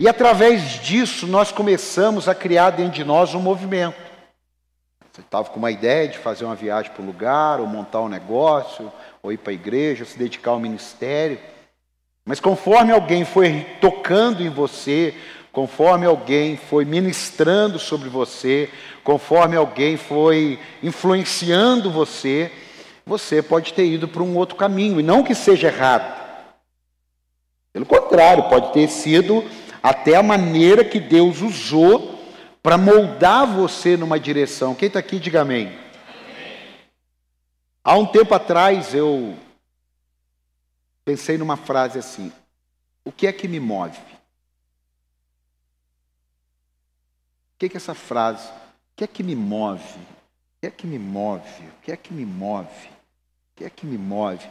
E através disso nós começamos a criar dentro de nós um movimento. Você estava com uma ideia de fazer uma viagem para o lugar, ou montar um negócio, ou ir para a igreja, se dedicar ao ministério. Mas conforme alguém foi tocando em você, conforme alguém foi ministrando sobre você, conforme alguém foi influenciando você, você pode ter ido para um outro caminho, e não que seja errado. Pelo contrário, pode ter sido até a maneira que Deus usou para moldar você numa direção. Quem está aqui, diga amém. Há um tempo atrás eu pensei numa frase assim: O que é que me move? O que é que essa frase? O que é que me move? O que é que me move? O que é que me move? O que é que me move?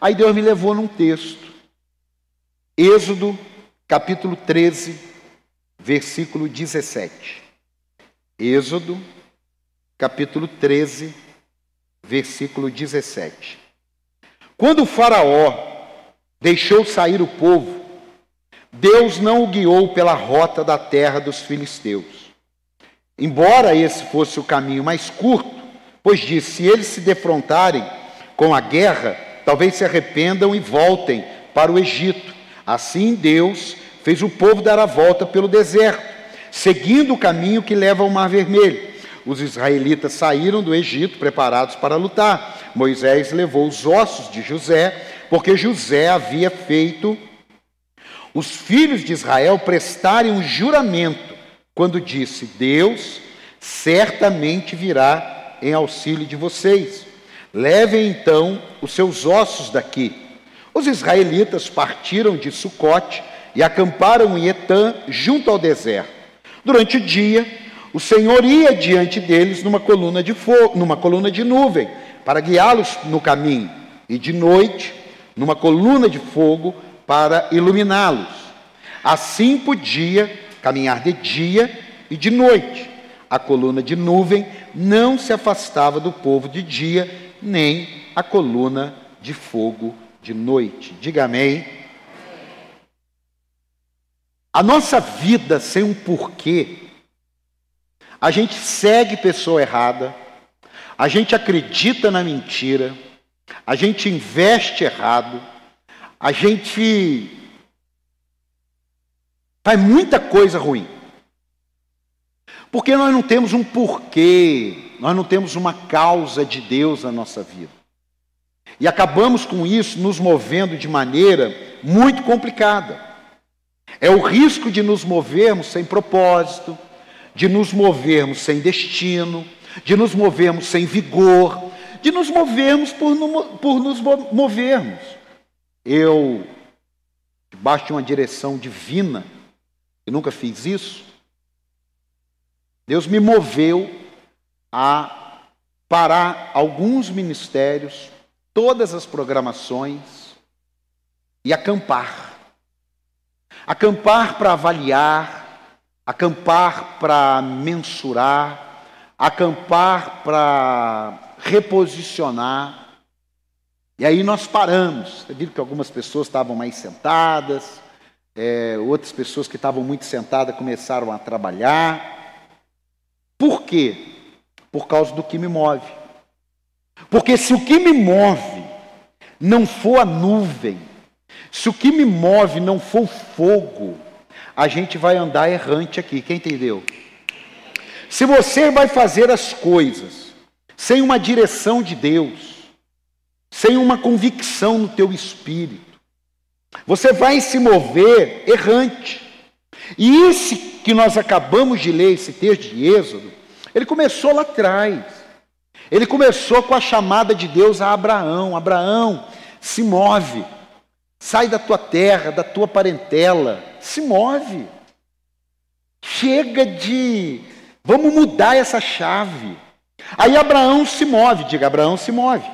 Aí Deus me levou num texto. Êxodo, capítulo 13, versículo 17. Êxodo, capítulo 13, versículo 17. Quando o Faraó deixou sair o povo, Deus não o guiou pela rota da terra dos filisteus. Embora esse fosse o caminho mais curto, pois disse: se eles se defrontarem com a guerra, talvez se arrependam e voltem para o Egito. Assim Deus fez o povo dar a volta pelo deserto seguindo o caminho que leva ao Mar Vermelho. Os israelitas saíram do Egito preparados para lutar. Moisés levou os ossos de José, porque José havia feito os filhos de Israel prestarem um juramento quando disse: Deus certamente virá em auxílio de vocês. Levem então os seus ossos daqui. Os israelitas partiram de Sucote e acamparam em Etã, junto ao deserto. Durante o dia, o Senhor ia diante deles numa coluna de fogo, numa coluna de nuvem, para guiá-los no caminho, e de noite, numa coluna de fogo, para iluminá-los. Assim podia caminhar de dia e de noite. A coluna de nuvem não se afastava do povo de dia, nem a coluna de fogo de noite. Diga amém. A nossa vida sem um porquê, a gente segue pessoa errada, a gente acredita na mentira, a gente investe errado, a gente faz muita coisa ruim. Porque nós não temos um porquê, nós não temos uma causa de Deus na nossa vida. E acabamos com isso nos movendo de maneira muito complicada. É o risco de nos movermos sem propósito, de nos movermos sem destino, de nos movermos sem vigor, de nos movermos por, por nos movermos. Eu, debaixo de uma direção divina, e nunca fiz isso, Deus me moveu a parar alguns ministérios, todas as programações e acampar. Acampar para avaliar, acampar para mensurar, acampar para reposicionar. E aí nós paramos. Você viu que algumas pessoas estavam mais sentadas, é, outras pessoas que estavam muito sentadas começaram a trabalhar. Por quê? Por causa do que me move. Porque se o que me move não for a nuvem, se o que me move não for o fogo, a gente vai andar errante aqui. Quem entendeu? Se você vai fazer as coisas sem uma direção de Deus, sem uma convicção no teu espírito, você vai se mover errante. E esse que nós acabamos de ler, esse texto de Êxodo, ele começou lá atrás. Ele começou com a chamada de Deus a Abraão: Abraão, se move. Sai da tua terra, da tua parentela, se move. Chega de. Vamos mudar essa chave. Aí Abraão se move, diga Abraão se move.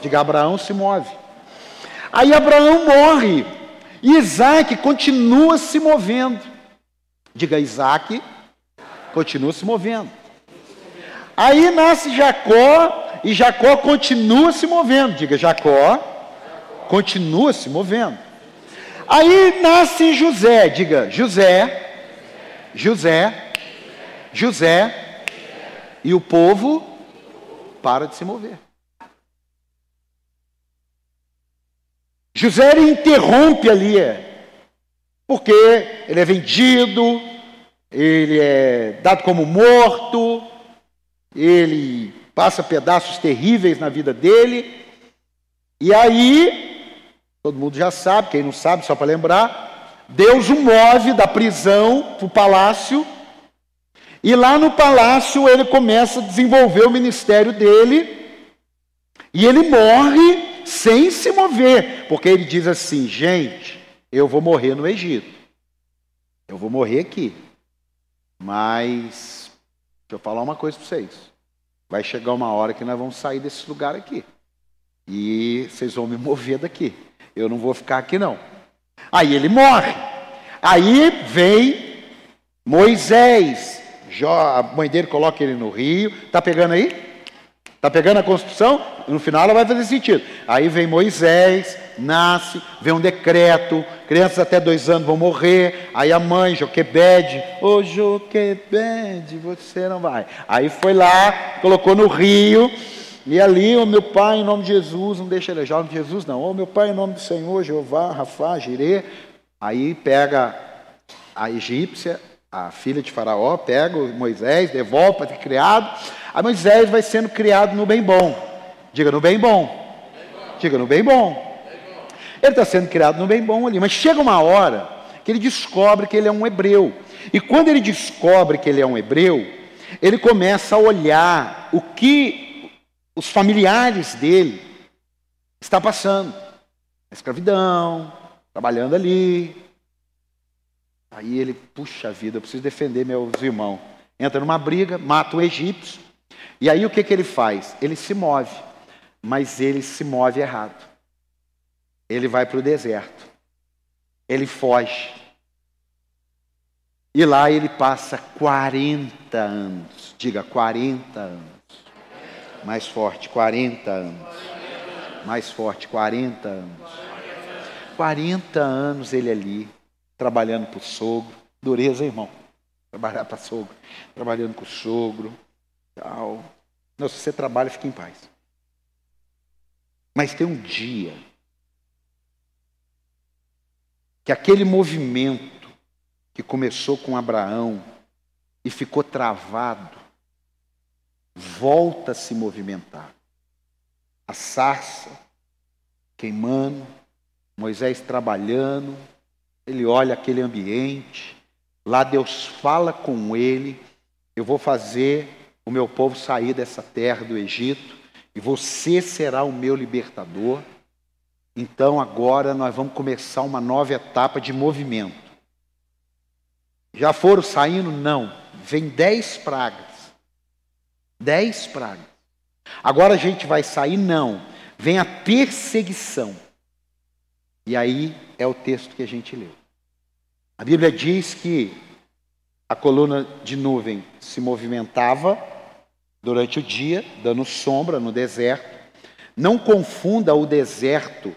Diga Abraão se move. Aí Abraão morre. E Isaac continua se movendo. Diga Isaac continua se movendo. Aí nasce Jacó e Jacó continua se movendo. Diga Jacó continua se movendo. Aí nasce José, diga José, José, José, e o povo para de se mover. José interrompe ali, é, porque ele é vendido, ele é dado como morto, ele passa pedaços terríveis na vida dele, e aí, todo mundo já sabe, quem não sabe, só para lembrar, Deus o move da prisão para o palácio, e lá no palácio ele começa a desenvolver o ministério dele, e ele morre sem se mover, porque ele diz assim: gente, eu vou morrer no Egito, eu vou morrer aqui, mas deixa eu falar uma coisa para vocês: vai chegar uma hora que nós vamos sair desse lugar aqui, e vocês vão me mover daqui, eu não vou ficar aqui não. Aí ele morre, aí vem Moisés, a mãe dele coloca ele no rio, tá pegando aí? Tá pegando a construção? No final ela vai fazer sentido. Aí vem Moisés, nasce, vem um decreto, crianças até dois anos vão morrer. Aí a mãe, Joquebede, ô oh, Joquebede, você não vai. Aí foi lá, colocou no rio, e ali, o oh, meu pai, em nome de Jesus, não deixa ele, já nome de Jesus não, ô oh, meu pai, em nome do Senhor, Jeová, Rafá, Jirê. Aí pega a egípcia, a filha de Faraó, pega Moisés, devolve para ter criado. Aí Moisés vai sendo criado no bem bom. Diga no bem bom. Diga no bem bom. Ele está sendo criado no bem bom ali. Mas chega uma hora que ele descobre que ele é um hebreu. E quando ele descobre que ele é um hebreu, ele começa a olhar o que os familiares dele está passando. A escravidão, trabalhando ali. Aí ele, puxa vida, eu preciso defender meus irmãos. Entra numa briga, mata um egípcio. E aí o que, que ele faz? Ele se move, mas ele se move errado. Ele vai para o deserto. Ele foge. E lá ele passa 40 anos. Diga 40 anos. Mais forte, 40 anos. Mais forte, 40 anos. 40 anos ele ali, trabalhando para o sogro. Dureza, irmão. Trabalhar para sogro. Trabalhando com o sogro Tal. Não, se você trabalha, fique em paz. Mas tem um dia que aquele movimento que começou com Abraão e ficou travado, volta a se movimentar. A sarça queimando, Moisés trabalhando, ele olha aquele ambiente, lá Deus fala com ele, eu vou fazer o meu povo sair dessa terra do Egito e você será o meu libertador. Então agora nós vamos começar uma nova etapa de movimento. Já foram saindo? Não. Vem dez pragas. Dez pragas. Agora a gente vai sair? Não. Vem a perseguição. E aí é o texto que a gente leu. A Bíblia diz que a coluna de nuvem se movimentava durante o dia, dando sombra no deserto. Não confunda o deserto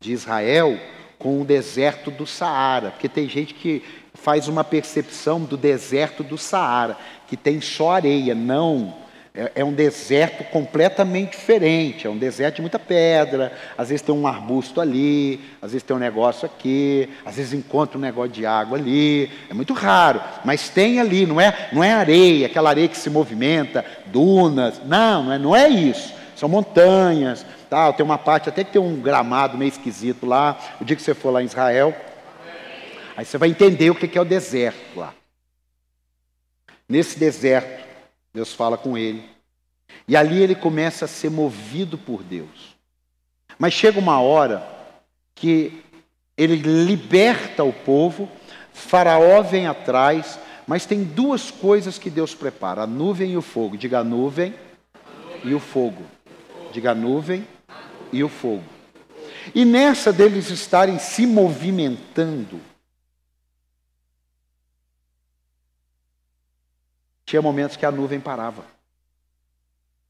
de Israel com o deserto do Saara, porque tem gente que faz uma percepção do deserto do Saara, que tem só areia. Não, é, é, um deserto completamente diferente. É um deserto de muita pedra. Às vezes tem um arbusto ali, às vezes tem um negócio aqui, às vezes encontra um negócio de água ali. É muito raro, mas tem ali. Não é, não é areia, aquela areia que se movimenta, dunas. Não, não é, não é isso. São montanhas. Tal. Tem uma parte até que tem um gramado meio esquisito lá. O dia que você for lá em Israel, aí você vai entender o que é o deserto lá. Nesse deserto Deus fala com ele. E ali ele começa a ser movido por Deus. Mas chega uma hora que ele liberta o povo, Faraó vem atrás, mas tem duas coisas que Deus prepara: a nuvem e o fogo. Diga a nuvem e o fogo. Diga a nuvem e o fogo. E nessa deles estarem se movimentando, Tinha momentos que a nuvem parava.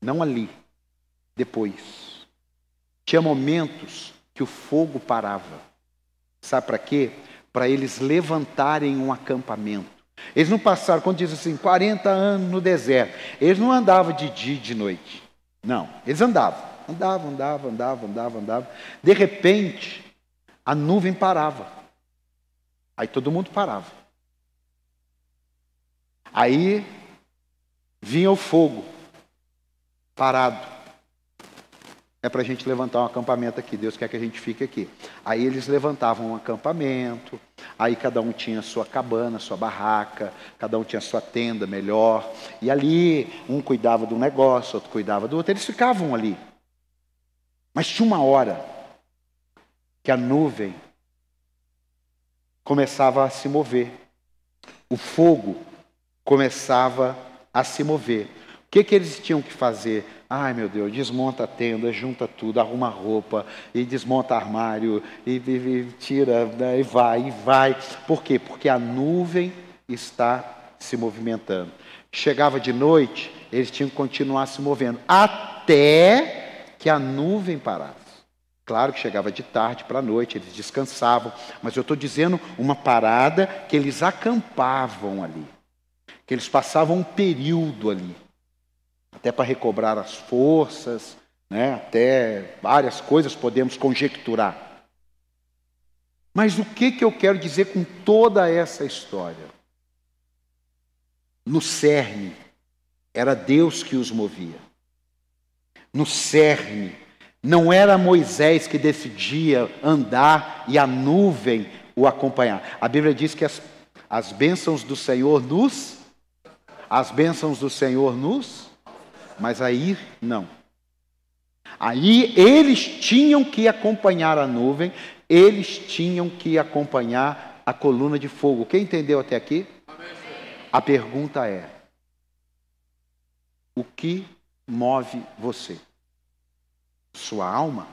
Não ali, depois. Tinha momentos que o fogo parava. Sabe para quê? Para eles levantarem um acampamento. Eles não passaram, quando diz assim, 40 anos no deserto. Eles não andavam de dia e de noite. Não, eles andavam. Andavam, andavam, andavam, andavam, andavam. De repente, a nuvem parava. Aí todo mundo parava. Aí vinha o fogo, parado. É para a gente levantar um acampamento aqui. Deus quer que a gente fique aqui. Aí eles levantavam um acampamento. Aí cada um tinha sua cabana, sua barraca. Cada um tinha sua tenda melhor. E ali um cuidava de um negócio, outro cuidava do outro. Eles ficavam ali. Mas tinha uma hora que a nuvem começava a se mover. O fogo começava a se mover. O que, que eles tinham que fazer? Ai meu Deus, desmonta a tenda, junta tudo, arruma roupa, e desmonta armário, e, e, e tira, né, e vai, e vai. Por quê? Porque a nuvem está se movimentando. Chegava de noite, eles tinham que continuar se movendo, até que a nuvem parasse. Claro que chegava de tarde para a noite, eles descansavam, mas eu estou dizendo uma parada que eles acampavam ali, que eles passavam um período ali até para recobrar as forças, né? até várias coisas podemos conjecturar. Mas o que, que eu quero dizer com toda essa história? No cerne, era Deus que os movia. No cerne, não era Moisés que decidia andar e a nuvem o acompanhar. A Bíblia diz que as, as bênçãos do Senhor nos. As bênçãos do Senhor nos mas aí não. Aí eles tinham que acompanhar a nuvem, eles tinham que acompanhar a coluna de fogo. Quem entendeu até aqui? A pergunta é: o que move você? Sua alma?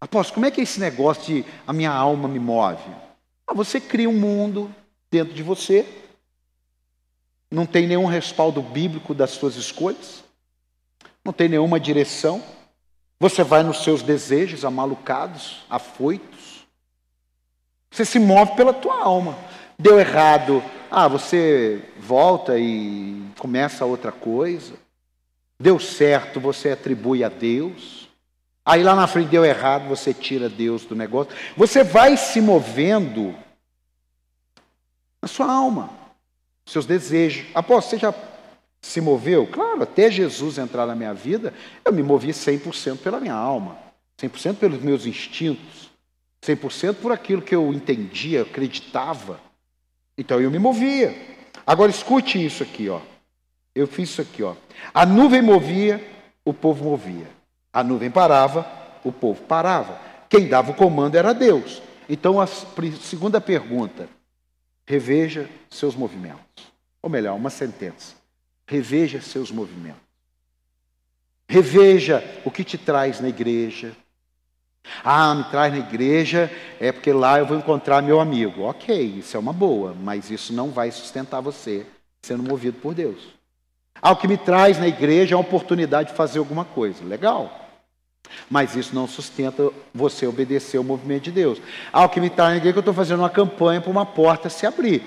Apóstolo, como é que é esse negócio de a minha alma me move? Ah, você cria um mundo dentro de você, não tem nenhum respaldo bíblico das suas escolhas, não tem nenhuma direção. Você vai nos seus desejos amalucados, afoitos. Você se move pela tua alma. Deu errado, ah, você volta e começa outra coisa. Deu certo, você atribui a Deus. Aí lá na frente deu errado, você tira Deus do negócio. Você vai se movendo na sua alma seus desejos. Apóstolo, você já se moveu? Claro, até Jesus entrar na minha vida, eu me movi 100% pela minha alma, 100% pelos meus instintos, 100% por aquilo que eu entendia, acreditava. Então eu me movia. Agora escute isso aqui, ó. Eu fiz isso aqui, ó. A nuvem movia, o povo movia. A nuvem parava, o povo parava. Quem dava o comando era Deus. Então a segunda pergunta: reveja seus movimentos. Ou melhor, uma sentença. Reveja seus movimentos. Reveja o que te traz na igreja. Ah, me traz na igreja é porque lá eu vou encontrar meu amigo. Ok, isso é uma boa, mas isso não vai sustentar você sendo movido por Deus. Ah, o que me traz na igreja é a oportunidade de fazer alguma coisa. Legal. Mas isso não sustenta você obedecer ao movimento de Deus. Ah, o que me está na igreja é que eu estou fazendo uma campanha para uma porta se abrir.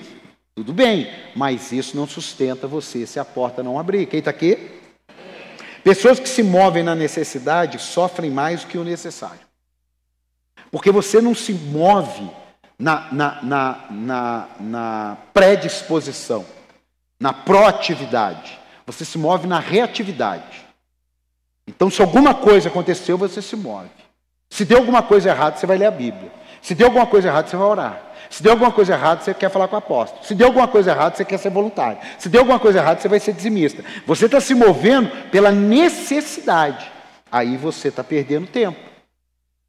Tudo bem, mas isso não sustenta você se a porta não abrir. Quem está aqui? Pessoas que se movem na necessidade sofrem mais do que o necessário. Porque você não se move na, na, na, na, na predisposição, na proatividade. Você se move na reatividade. Então, se alguma coisa aconteceu, você se move. Se deu alguma coisa errada, você vai ler a Bíblia. Se deu alguma coisa errada, você vai orar. Se deu alguma coisa errada, você quer falar com o apóstolo. Se deu alguma coisa errada, você quer ser voluntário. Se deu alguma coisa errada, você vai ser dizimista. Você está se movendo pela necessidade. Aí você está perdendo tempo.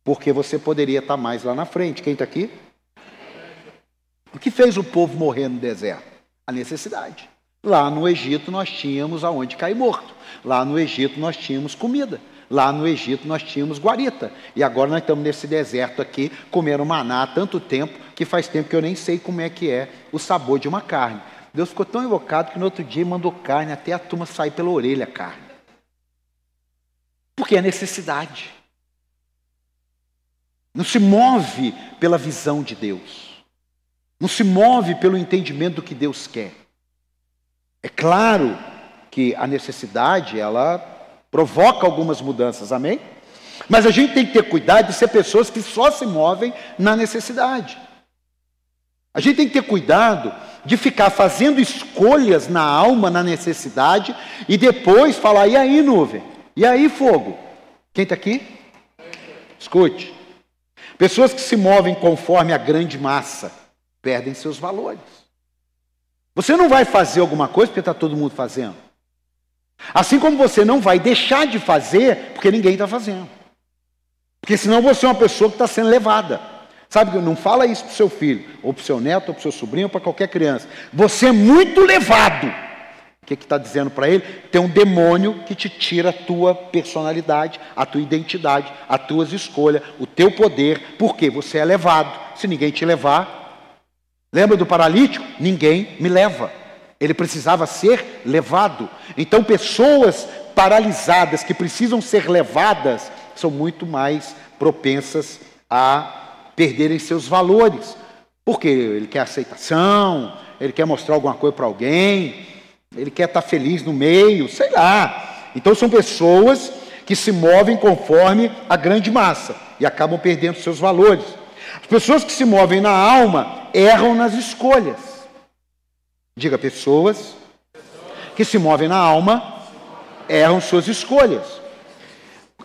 Porque você poderia estar mais lá na frente. Quem está aqui? O que fez o povo morrer no deserto? A necessidade. Lá no Egito nós tínhamos aonde cair morto. Lá no Egito nós tínhamos comida. Lá no Egito nós tínhamos guarita. E agora nós estamos nesse deserto aqui, comendo maná há tanto tempo, que faz tempo que eu nem sei como é que é o sabor de uma carne. Deus ficou tão invocado que no outro dia mandou carne, até a turma sair pela orelha carne. Porque é necessidade. Não se move pela visão de Deus. Não se move pelo entendimento do que Deus quer. É claro que a necessidade, ela provoca algumas mudanças, amém? Mas a gente tem que ter cuidado de ser pessoas que só se movem na necessidade. A gente tem que ter cuidado de ficar fazendo escolhas na alma, na necessidade, e depois falar: e aí, nuvem? E aí, fogo? Quem está aqui? Escute. Pessoas que se movem conforme a grande massa perdem seus valores. Você não vai fazer alguma coisa porque está todo mundo fazendo. Assim como você não vai deixar de fazer porque ninguém está fazendo. Porque senão você é uma pessoa que está sendo levada. Sabe, não fala isso para o seu filho, ou para o seu neto, ou para o seu sobrinho, ou para qualquer criança. Você é muito levado. O que está dizendo para ele? Tem um demônio que te tira a tua personalidade, a tua identidade, as tuas escolhas, o teu poder, porque você é levado. Se ninguém te levar, lembra do paralítico? Ninguém me leva. Ele precisava ser levado. Então, pessoas paralisadas que precisam ser levadas são muito mais propensas a perderem seus valores. Porque ele quer aceitação, ele quer mostrar alguma coisa para alguém, ele quer estar feliz no meio, sei lá. Então são pessoas que se movem conforme a grande massa e acabam perdendo seus valores. As pessoas que se movem na alma erram nas escolhas. Diga, pessoas que se movem na alma erram suas escolhas.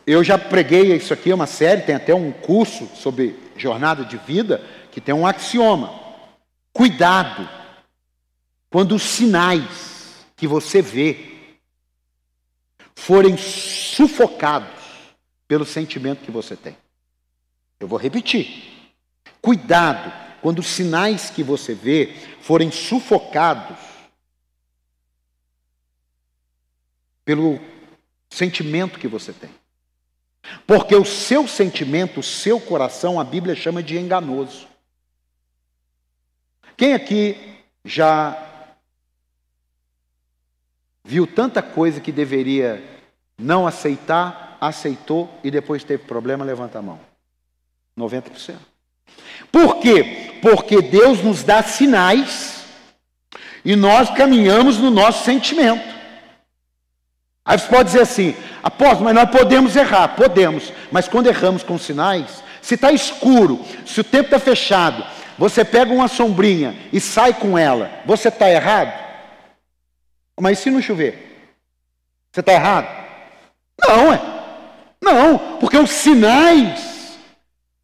Eu já preguei isso aqui, é uma série, tem até um curso sobre jornada de vida que tem um axioma. Cuidado quando os sinais que você vê forem sufocados pelo sentimento que você tem. Eu vou repetir. Cuidado quando os sinais que você vê forem sufocados pelo sentimento que você tem. Porque o seu sentimento, o seu coração, a Bíblia chama de enganoso. Quem aqui já viu tanta coisa que deveria não aceitar, aceitou e depois teve problema? Levanta a mão. 90%. Por quê? Porque Deus nos dá sinais e nós caminhamos no nosso sentimento. Aí você pode dizer assim, apóstolo, mas nós podemos errar, podemos, mas quando erramos com sinais, se está escuro, se o tempo está fechado, você pega uma sombrinha e sai com ela, você está errado? Mas se não chover? Você está errado? Não, é. Não, porque os sinais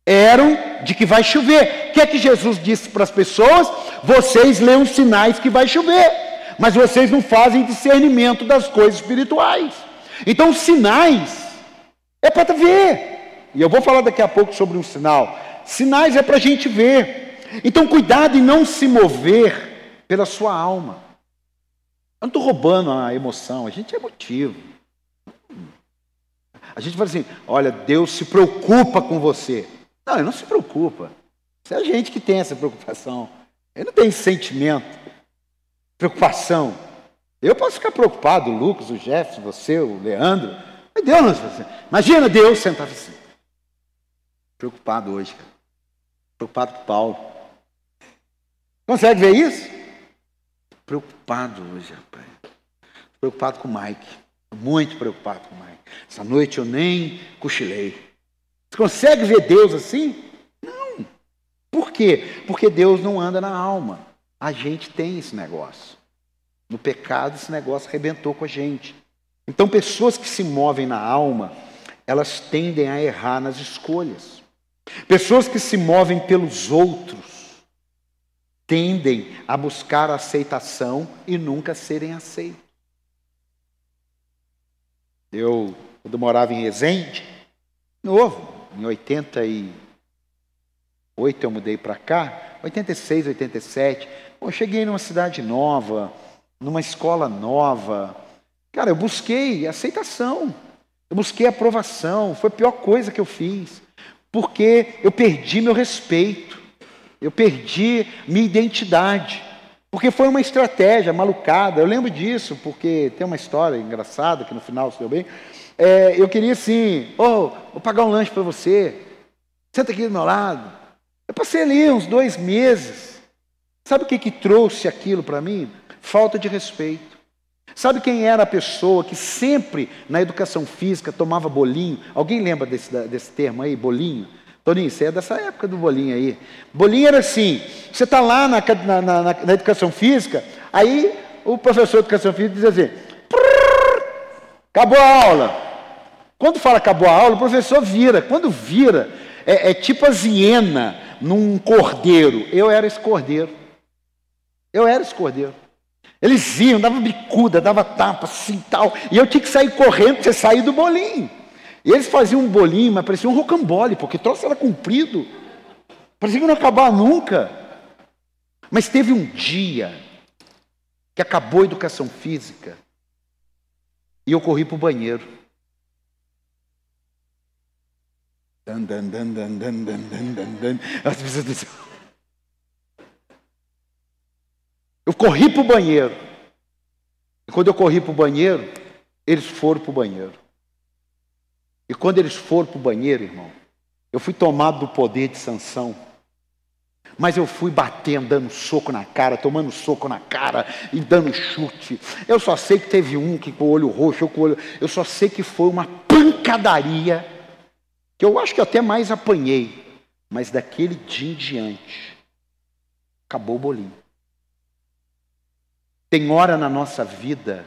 eram de que vai chover. O que é que Jesus disse para as pessoas? Vocês leem os sinais que vai chover mas vocês não fazem discernimento das coisas espirituais. Então, sinais é para ver. E eu vou falar daqui a pouco sobre um sinal. Sinais é para a gente ver. Então, cuidado em não se mover pela sua alma. Eu não estou roubando a emoção, a gente é emotivo. A gente fala assim: olha, Deus se preocupa com você. Não, ele não se preocupa. Isso é a gente que tem essa preocupação. Ele não tem sentimento preocupação. Eu posso ficar preocupado, o Lucas, o Jeff, você, o Leandro. Mas Deus não Imagina Deus sentado assim. Preocupado hoje. Preocupado com Paulo. Consegue ver isso? Preocupado hoje, rapaz. Preocupado com o Mike. Muito preocupado com o Mike. Essa noite eu nem cochilei. Você consegue ver Deus assim? Não. Por quê? Porque Deus não anda na alma. A gente tem esse negócio. No pecado, esse negócio arrebentou com a gente. Então, pessoas que se movem na alma, elas tendem a errar nas escolhas. Pessoas que se movem pelos outros tendem a buscar aceitação e nunca serem aceitos. Eu, quando morava em Resende, novo, em 88 eu mudei para cá, 86, 87, eu cheguei numa cidade nova, numa escola nova. Cara, eu busquei aceitação, eu busquei aprovação. Foi a pior coisa que eu fiz, porque eu perdi meu respeito, eu perdi minha identidade. Porque foi uma estratégia malucada. Eu lembro disso, porque tem uma história engraçada que no final se deu bem. É, eu queria assim, oh, vou pagar um lanche para você. Senta aqui do meu lado. Eu passei ali uns dois meses. Sabe o que, que trouxe aquilo para mim? Falta de respeito. Sabe quem era a pessoa que sempre na educação física tomava bolinho? Alguém lembra desse, desse termo aí, bolinho? Toninho, você é dessa época do bolinho aí. Bolinho era assim: você está lá na, na, na, na, educação física, aí o professor de educação física diz assim: acabou a aula. Quando fala acabou a aula, o professor vira. Quando vira, é, é tipo a hiena num cordeiro. Eu era esse cordeiro. Eu era esse cordeiro. Eles iam, dava bicuda, dava tapa, assim tal. E eu tinha que sair correndo você sair do bolinho. E eles faziam um bolinho, mas parecia um rocambole, porque o troço era comprido. Parecia que não acabar nunca. Mas teve um dia que acabou a educação física e eu corri para o banheiro. Dan, dan, dan, dan, dan, dan, dan, dan. As pessoas Eu corri para o banheiro. E quando eu corri para o banheiro, eles foram para o banheiro. E quando eles foram para o banheiro, irmão, eu fui tomado do poder de sanção. Mas eu fui batendo, dando soco na cara, tomando soco na cara e dando chute. Eu só sei que teve um que com o olho roxo, eu com o olho. Eu só sei que foi uma pancadaria, que eu acho que até mais apanhei. Mas daquele dia em diante, acabou o bolinho. Tem hora na nossa vida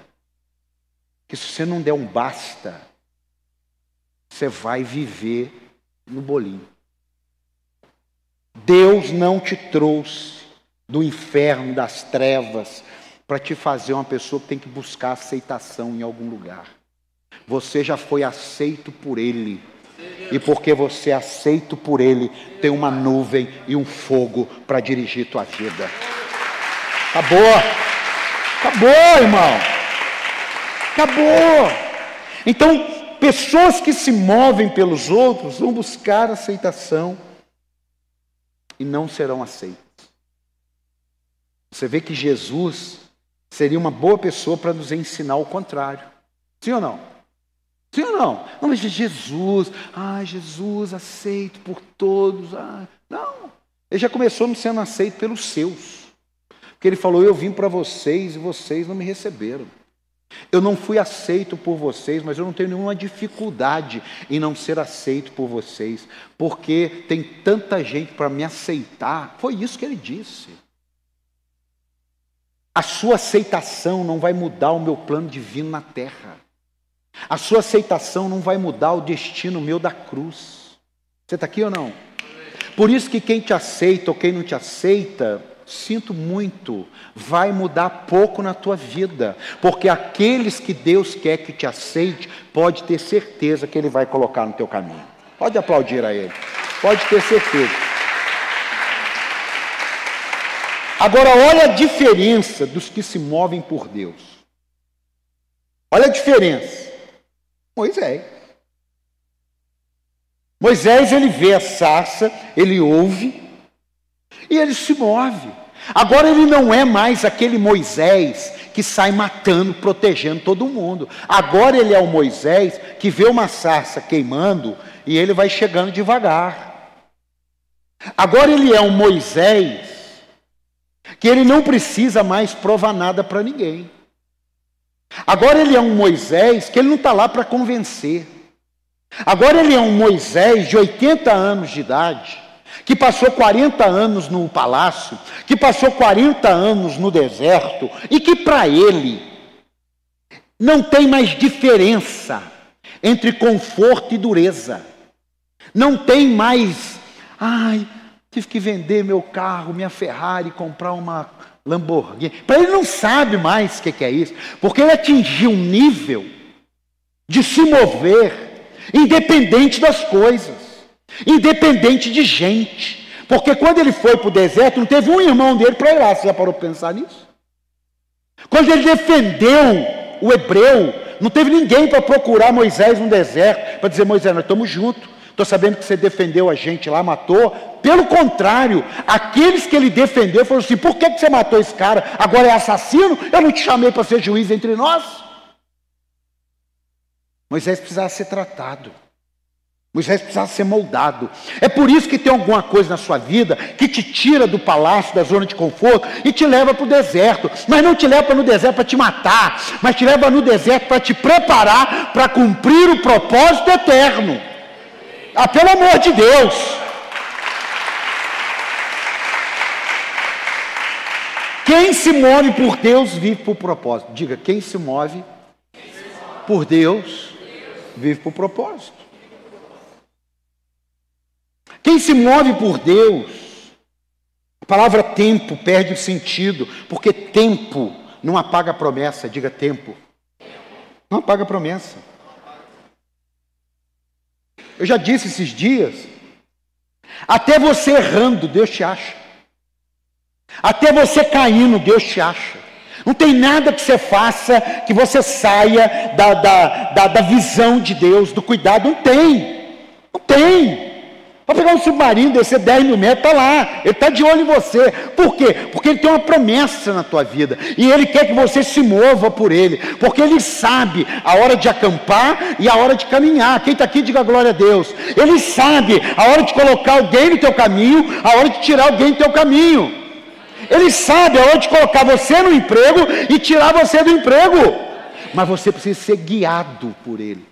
que se você não der um basta, você vai viver no bolinho. Deus não te trouxe do inferno, das trevas, para te fazer uma pessoa que tem que buscar aceitação em algum lugar. Você já foi aceito por Ele. E porque você é aceito por Ele, tem uma nuvem e um fogo para dirigir tua vida. Acabou. Acabou, irmão. Acabou. Então, pessoas que se movem pelos outros vão buscar aceitação e não serão aceitas. Você vê que Jesus seria uma boa pessoa para nos ensinar o contrário. Sim ou não? Sim ou não? Não, mas Jesus, ah, Jesus aceito por todos. Ah, não. Ele já começou sendo aceito pelos seus. Porque ele falou: Eu vim para vocês e vocês não me receberam. Eu não fui aceito por vocês, mas eu não tenho nenhuma dificuldade em não ser aceito por vocês, porque tem tanta gente para me aceitar. Foi isso que ele disse. A sua aceitação não vai mudar o meu plano divino na terra. A sua aceitação não vai mudar o destino meu da cruz. Você está aqui ou não? Por isso que quem te aceita ou quem não te aceita, sinto muito, vai mudar pouco na tua vida, porque aqueles que Deus quer que te aceite, pode ter certeza que Ele vai colocar no teu caminho. Pode aplaudir a Ele, pode ter certeza. Agora, olha a diferença dos que se movem por Deus. Olha a diferença. Moisés. Moisés, ele vê a sarça, ele ouve, e ele se move. Agora ele não é mais aquele Moisés que sai matando, protegendo todo mundo. Agora ele é o Moisés que vê uma sarça queimando e ele vai chegando devagar. Agora ele é um Moisés que ele não precisa mais provar nada para ninguém. Agora ele é um Moisés que ele não está lá para convencer. Agora ele é um Moisés de 80 anos de idade que passou 40 anos no palácio, que passou 40 anos no deserto, e que para ele não tem mais diferença entre conforto e dureza. Não tem mais, ai, tive que vender meu carro, minha Ferrari, comprar uma Lamborghini. Para ele não sabe mais o que é isso, porque ele atingiu um nível de se mover independente das coisas independente de gente. Porque quando ele foi para o deserto, não teve um irmão dele para ir lá. Você já parou para pensar nisso? Quando ele defendeu o hebreu, não teve ninguém para procurar Moisés no deserto, para dizer: Moisés, nós estamos juntos. Estou sabendo que você defendeu a gente lá, matou. Pelo contrário, aqueles que ele defendeu falaram assim: por que, que você matou esse cara? Agora é assassino? Eu não te chamei para ser juiz entre nós. Moisés precisava ser tratado. Moisés precisava ser moldado. É por isso que tem alguma coisa na sua vida que te tira do palácio, da zona de conforto e te leva para o deserto. Mas não te leva no deserto para te matar, mas te leva no deserto para te preparar para cumprir o propósito eterno. Ah, pelo amor de Deus. Quem se move por Deus vive por propósito. Diga, quem se move por Deus vive por propósito. Quem se move por Deus, a palavra tempo perde o sentido, porque tempo não apaga a promessa, diga tempo. Não apaga a promessa. Eu já disse esses dias, até você errando, Deus te acha. Até você caindo, Deus te acha. Não tem nada que você faça que você saia da, da, da, da visão de Deus, do cuidado. Não tem. Não tem. Vai pegar um submarino, descer 10 mil metros, está lá. Ele está de olho em você. Por quê? Porque ele tem uma promessa na tua vida. E ele quer que você se mova por ele. Porque ele sabe a hora de acampar e a hora de caminhar. Quem está aqui, diga glória a Deus. Ele sabe a hora de colocar alguém no teu caminho, a hora de tirar alguém do teu caminho. Ele sabe a hora de colocar você no emprego e tirar você do emprego. Mas você precisa ser guiado por ele,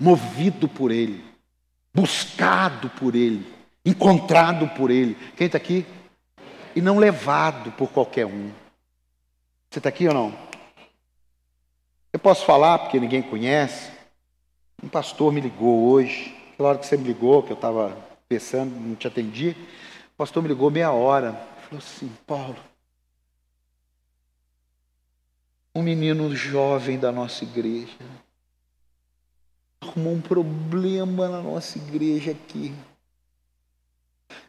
movido por ele buscado por Ele, encontrado por Ele. Quem está aqui? E não levado por qualquer um. Você está aqui ou não? Eu posso falar porque ninguém conhece. Um pastor me ligou hoje, aquela hora que você me ligou, que eu estava pensando, não te atendi. O pastor me ligou meia hora. Falou assim, Paulo, um menino jovem da nossa igreja arrumou um problema na nossa igreja aqui.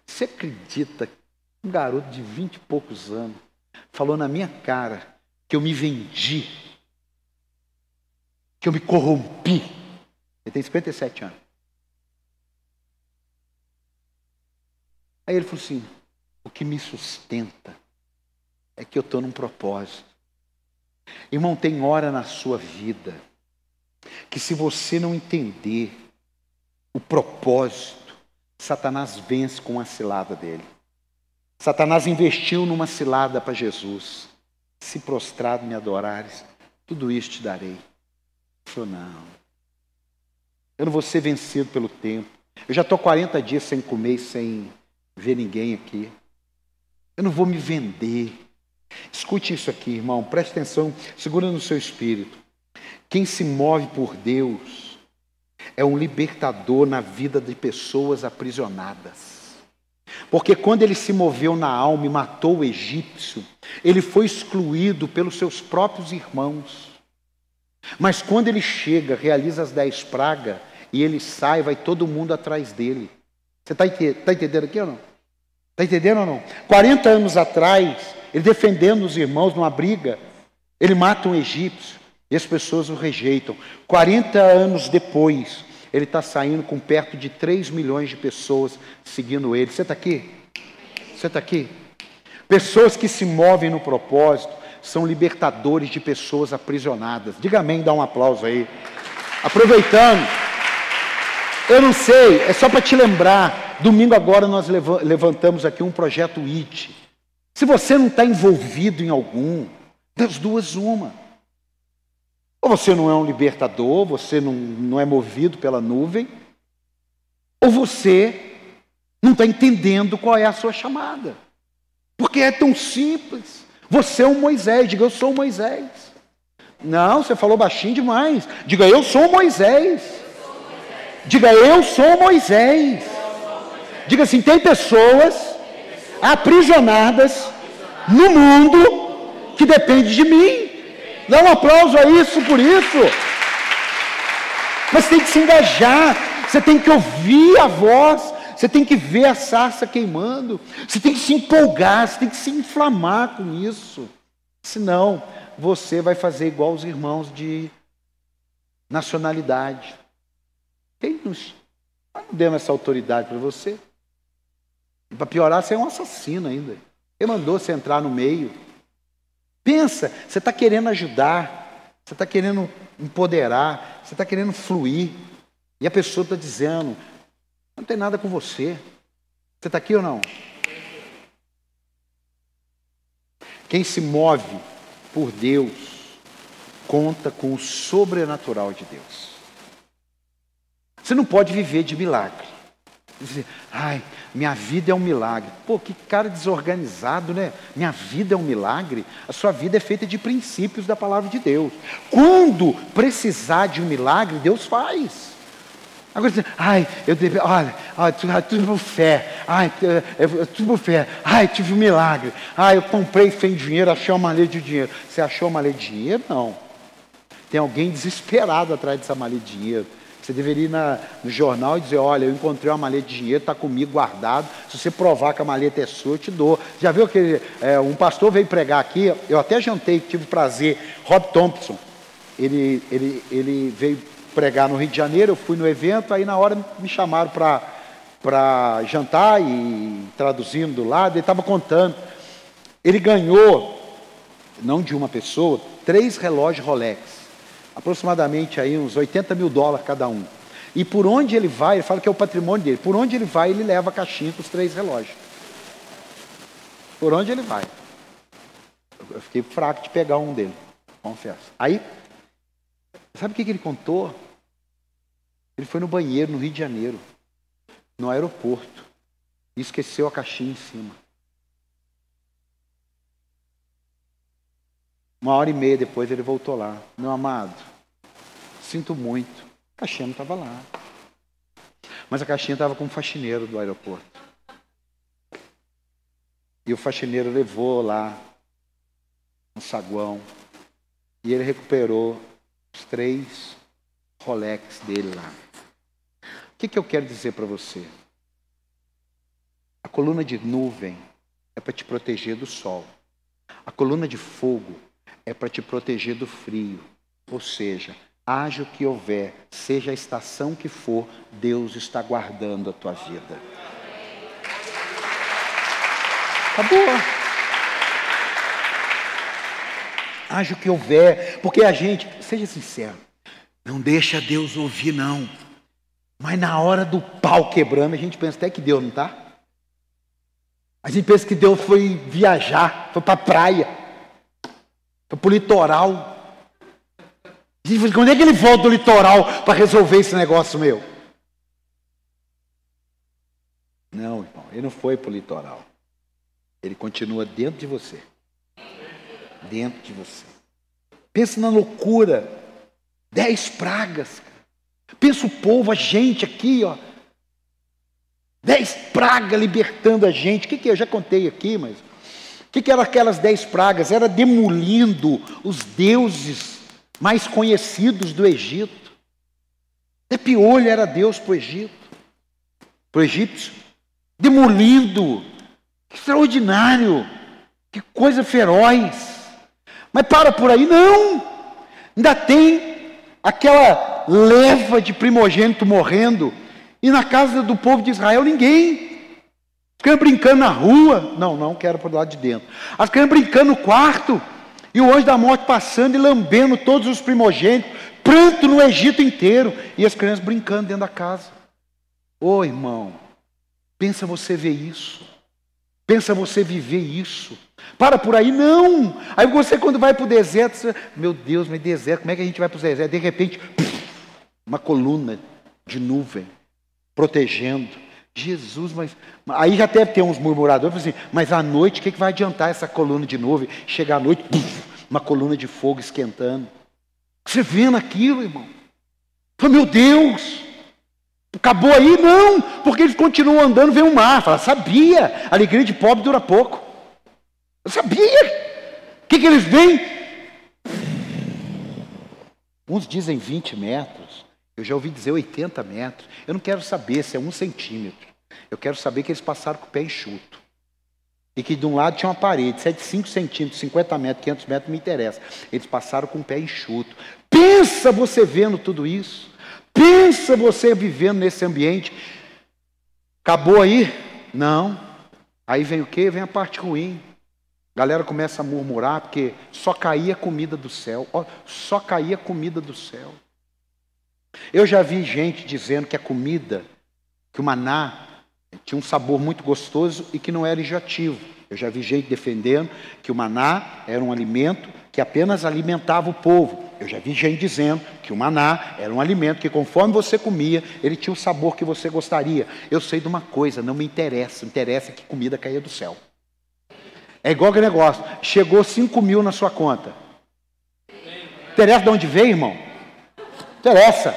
Você acredita que um garoto de vinte e poucos anos falou na minha cara que eu me vendi, que eu me corrompi? Ele tem 57 anos. Aí ele falou assim: o que me sustenta é que eu estou num propósito. Irmão, tem hora na sua vida que se você não entender o propósito, Satanás vence com a cilada dele. Satanás investiu numa cilada para Jesus. Se prostrado me adorares, tudo isso te darei. Ele falou, não. Eu não vou ser vencido pelo tempo. Eu já estou 40 dias sem comer e sem ver ninguém aqui. Eu não vou me vender. Escute isso aqui, irmão. Preste atenção. Segura no seu espírito. Quem se move por Deus é um libertador na vida de pessoas aprisionadas. Porque quando ele se moveu na alma e matou o egípcio, ele foi excluído pelos seus próprios irmãos. Mas quando ele chega, realiza as dez pragas e ele sai, vai todo mundo atrás dele. Você está tá entendendo aqui ou não? Está entendendo ou não? 40 anos atrás, ele defendendo os irmãos numa briga, ele mata um egípcio. E as pessoas o rejeitam. 40 anos depois, ele está saindo com perto de 3 milhões de pessoas seguindo ele. Você está aqui? Você está aqui? Pessoas que se movem no propósito são libertadores de pessoas aprisionadas. Diga amém, dá um aplauso aí. Aproveitando, eu não sei, é só para te lembrar. Domingo agora nós levantamos aqui um projeto IT. Se você não está envolvido em algum, das duas, uma. Ou você não é um libertador, você não, não é movido pela nuvem, ou você não está entendendo qual é a sua chamada. Porque é tão simples. Você é um Moisés, diga eu sou Moisés. Não, você falou baixinho demais. Diga eu sou Moisés. Diga eu sou Moisés. Diga assim: tem pessoas aprisionadas no mundo que dependem de mim. Dá um aplauso a isso por isso. Mas tem que se engajar, você tem que ouvir a voz, você tem que ver a sarça queimando, você tem que se empolgar, você tem que se inflamar com isso. Senão, você vai fazer igual os irmãos de nacionalidade. Quem nos não deu essa autoridade para você? Para piorar, você é um assassino ainda. Quem mandou você entrar no meio? Pensa, você está querendo ajudar, você está querendo empoderar, você está querendo fluir. E a pessoa está dizendo: Não tem nada com você. Você está aqui ou não? Quem se move por Deus conta com o sobrenatural de Deus. Você não pode viver de milagre. Dizer, ai, minha vida é um milagre. Pô, que cara desorganizado, né? Minha vida é um milagre. A sua vida é feita de princípios da palavra de Deus. Quando precisar de um milagre, Deus faz. Agora você, ai, eu deve, olha, olha tudo por fé, ai, tudo por fé, ai, tive um milagre, ai, eu comprei sem dinheiro, achei uma maleta de dinheiro. Você achou uma maleta de dinheiro? Não. Tem alguém desesperado atrás dessa maleta de dinheiro. Você deveria ir na, no jornal e dizer, olha, eu encontrei uma maleta de dinheiro, está comigo guardado. Se você provar que a maleta é sua, eu te dou. Já viu que é, um pastor veio pregar aqui, eu até jantei, tive prazer, Rob Thompson. Ele, ele, ele veio pregar no Rio de Janeiro, eu fui no evento, aí na hora me chamaram para jantar e traduzindo do lado, ele estava contando. Ele ganhou, não de uma pessoa, três relógios Rolex, aproximadamente aí uns 80 mil dólares cada um. E por onde ele vai, ele fala que é o patrimônio dele, por onde ele vai, ele leva a caixinha com os três relógios. Por onde ele vai. Eu fiquei fraco de pegar um dele, confesso. Aí, sabe o que, que ele contou? Ele foi no banheiro no Rio de Janeiro, no aeroporto, e esqueceu a caixinha em cima. Uma hora e meia depois ele voltou lá. Meu amado, sinto muito. A caixinha não estava lá. Mas a caixinha estava com o faxineiro do aeroporto. E o faxineiro levou lá um saguão. E ele recuperou os três Rolex dele lá que, que eu quero dizer para você? A coluna de nuvem é para te proteger do sol. A coluna de fogo é para te proteger do frio. Ou seja, haja o que houver, seja a estação que for, Deus está guardando a tua vida. Acabou. Haja o que houver, porque a gente, seja sincero, não deixa Deus ouvir, não. Mas na hora do pau quebrando, a gente pensa até que Deus não está. A gente pensa que Deus foi viajar, foi para a praia, para o litoral. Quando é que ele volta do litoral para resolver esse negócio meu? Não, irmão, ele não foi para o litoral. Ele continua dentro de você. Dentro de você. Pensa na loucura. Dez pragas. Pensa o povo, a gente aqui, ó. Dez pragas libertando a gente. O que, que é? Eu já contei aqui, mas. O que, que eram aquelas dez pragas? Era demolindo os deuses mais conhecidos do Egito. Até piolho era Deus para o Egito, para o egípcio. Demolindo. Que extraordinário. Que coisa feroz. Mas para por aí, não. Ainda tem aquela leva de primogênito morrendo, e na casa do povo de Israel ninguém. Ficando brincando na rua. Não, não quero para o lado de dentro. As crianças brincando no quarto. E o anjo da morte passando e lambendo todos os primogênitos. Pranto no Egito inteiro. E as crianças brincando dentro da casa. Ô oh, irmão, pensa você ver isso. Pensa você viver isso. Para por aí, não. Aí você, quando vai para o deserto, você, meu Deus, mas deserto, como é que a gente vai para o deserto? De repente, uma coluna de nuvem protegendo. Jesus, mas. Aí já deve ter uns murmuradores assim, mas à noite, o que, que vai adiantar essa coluna de nuvem? Chegar à noite, puf, uma coluna de fogo esquentando. Você vendo aquilo, irmão? Fala, meu Deus! Acabou aí? Não, porque eles continuam andando, vem o um mar. Fala, sabia, alegria de pobre dura pouco. Eu sabia. O que, que eles veem? Uns dizem 20 metros, eu já ouvi dizer 80 metros. Eu não quero saber se é um centímetro. Eu quero saber que eles passaram com o pé enxuto. E que de um lado tinha uma parede, se é de 5 centímetros, 50 metros, 500 metros, não me interessa. Eles passaram com o pé enxuto. Pensa você vendo tudo isso. Pensa você vivendo nesse ambiente. Acabou aí? Não. Aí vem o quê? Vem a parte ruim. A galera começa a murmurar porque só caía comida do céu. Só caía comida do céu. Eu já vi gente dizendo que a comida que o maná tinha um sabor muito gostoso e que não era enjoativo. Eu já vi gente defendendo que o maná era um alimento que apenas alimentava o povo. Eu já vi gente dizendo que o maná era um alimento que, conforme você comia, ele tinha o sabor que você gostaria. Eu sei de uma coisa, não me interessa. Interessa que comida caía do céu. É igual aquele negócio. Chegou 5 mil na sua conta. Interessa de onde veio, irmão? Interessa.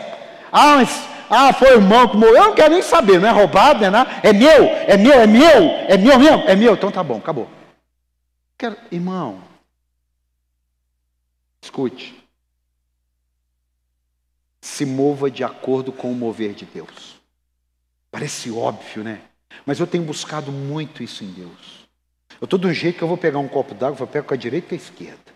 Ah, mas ah, foi o irmão que morreu. Eu não quero nem saber, não é roubado, não é nada. É meu, é meu, é meu, é meu é meu. Então tá bom, acabou. Quero... Irmão, escute. Se mova de acordo com o mover de Deus. Parece óbvio, né? Mas eu tenho buscado muito isso em Deus. Eu estou de um jeito que eu vou pegar um copo d'água, vou pegar com a direita e a esquerda.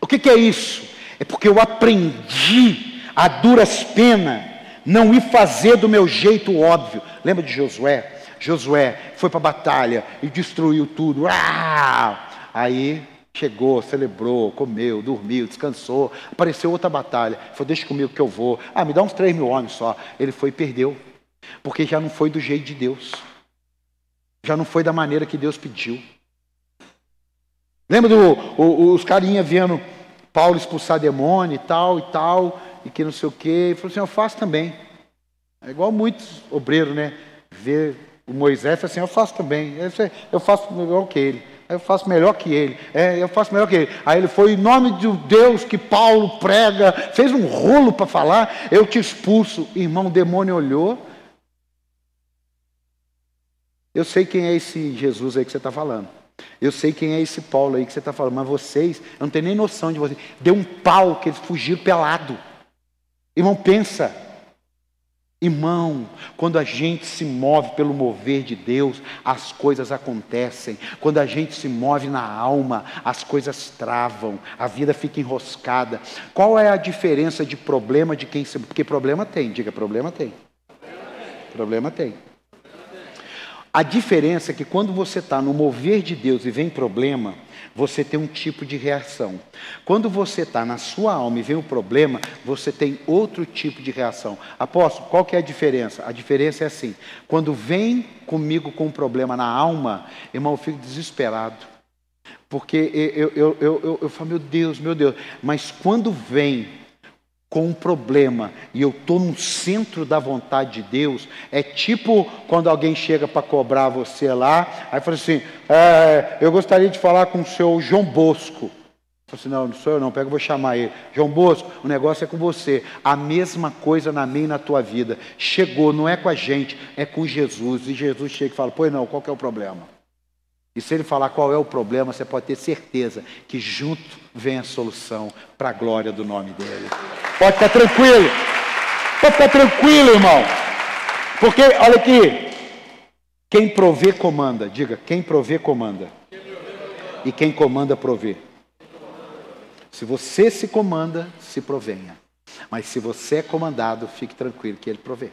O que, que é isso? É porque eu aprendi a duras penas não ir fazer do meu jeito óbvio. Lembra de Josué? Josué foi para a batalha e destruiu tudo. Ah! Aí chegou, celebrou, comeu, dormiu, descansou. Apareceu outra batalha. Falou: Deixa comigo que eu vou. Ah, me dá uns três mil homens só. Ele foi e perdeu. Porque já não foi do jeito de Deus. Já não foi da maneira que Deus pediu. Lembra do, o, os carinha vendo Paulo expulsar demônio e tal e tal e que não sei o quê. Ele falou assim, eu faço também. É igual muitos obreiros, né? Ver o Moisés assim, eu faço também. Eu faço igual que ele. Eu faço melhor que ele. É, eu faço melhor que ele. Aí ele foi, em nome de Deus que Paulo prega, fez um rolo para falar, eu te expulso. Irmão, o demônio olhou. Eu sei quem é esse Jesus aí que você está falando. Eu sei quem é esse Paulo aí que você está falando, mas vocês, eu não tenho nem noção de vocês. Deu um pau que eles fugiram pelado. Irmão, pensa. Irmão, quando a gente se move pelo mover de Deus, as coisas acontecem. Quando a gente se move na alma, as coisas travam, a vida fica enroscada. Qual é a diferença de problema de quem se. Porque problema tem, diga, problema tem. Problema tem. A diferença é que quando você está no mover de Deus e vem problema, você tem um tipo de reação. Quando você está na sua alma e vem o problema, você tem outro tipo de reação. Apóstolo, qual que é a diferença? A diferença é assim: quando vem comigo com um problema na alma, irmão, eu fico desesperado. Porque eu, eu, eu, eu, eu falo, meu Deus, meu Deus. Mas quando vem com um problema e eu estou no centro da vontade de Deus, é tipo quando alguém chega para cobrar você lá, aí fala assim: é, eu gostaria de falar com o seu João Bosco. Eu assim, não, não sou eu não, pega, eu vou chamar ele. João Bosco, o negócio é com você. A mesma coisa na minha e na tua vida. Chegou, não é com a gente, é com Jesus. E Jesus chega e fala: Pois não, qual que é o problema? E se ele falar qual é o problema, você pode ter certeza que junto vem a solução para a glória do nome dele. Pode ficar tranquilo. Pode ficar tranquilo, irmão. Porque, olha aqui. Quem provê, comanda. Diga, quem provê, comanda. E quem comanda, provê. Se você se comanda, se provenha. Mas se você é comandado, fique tranquilo que ele provê.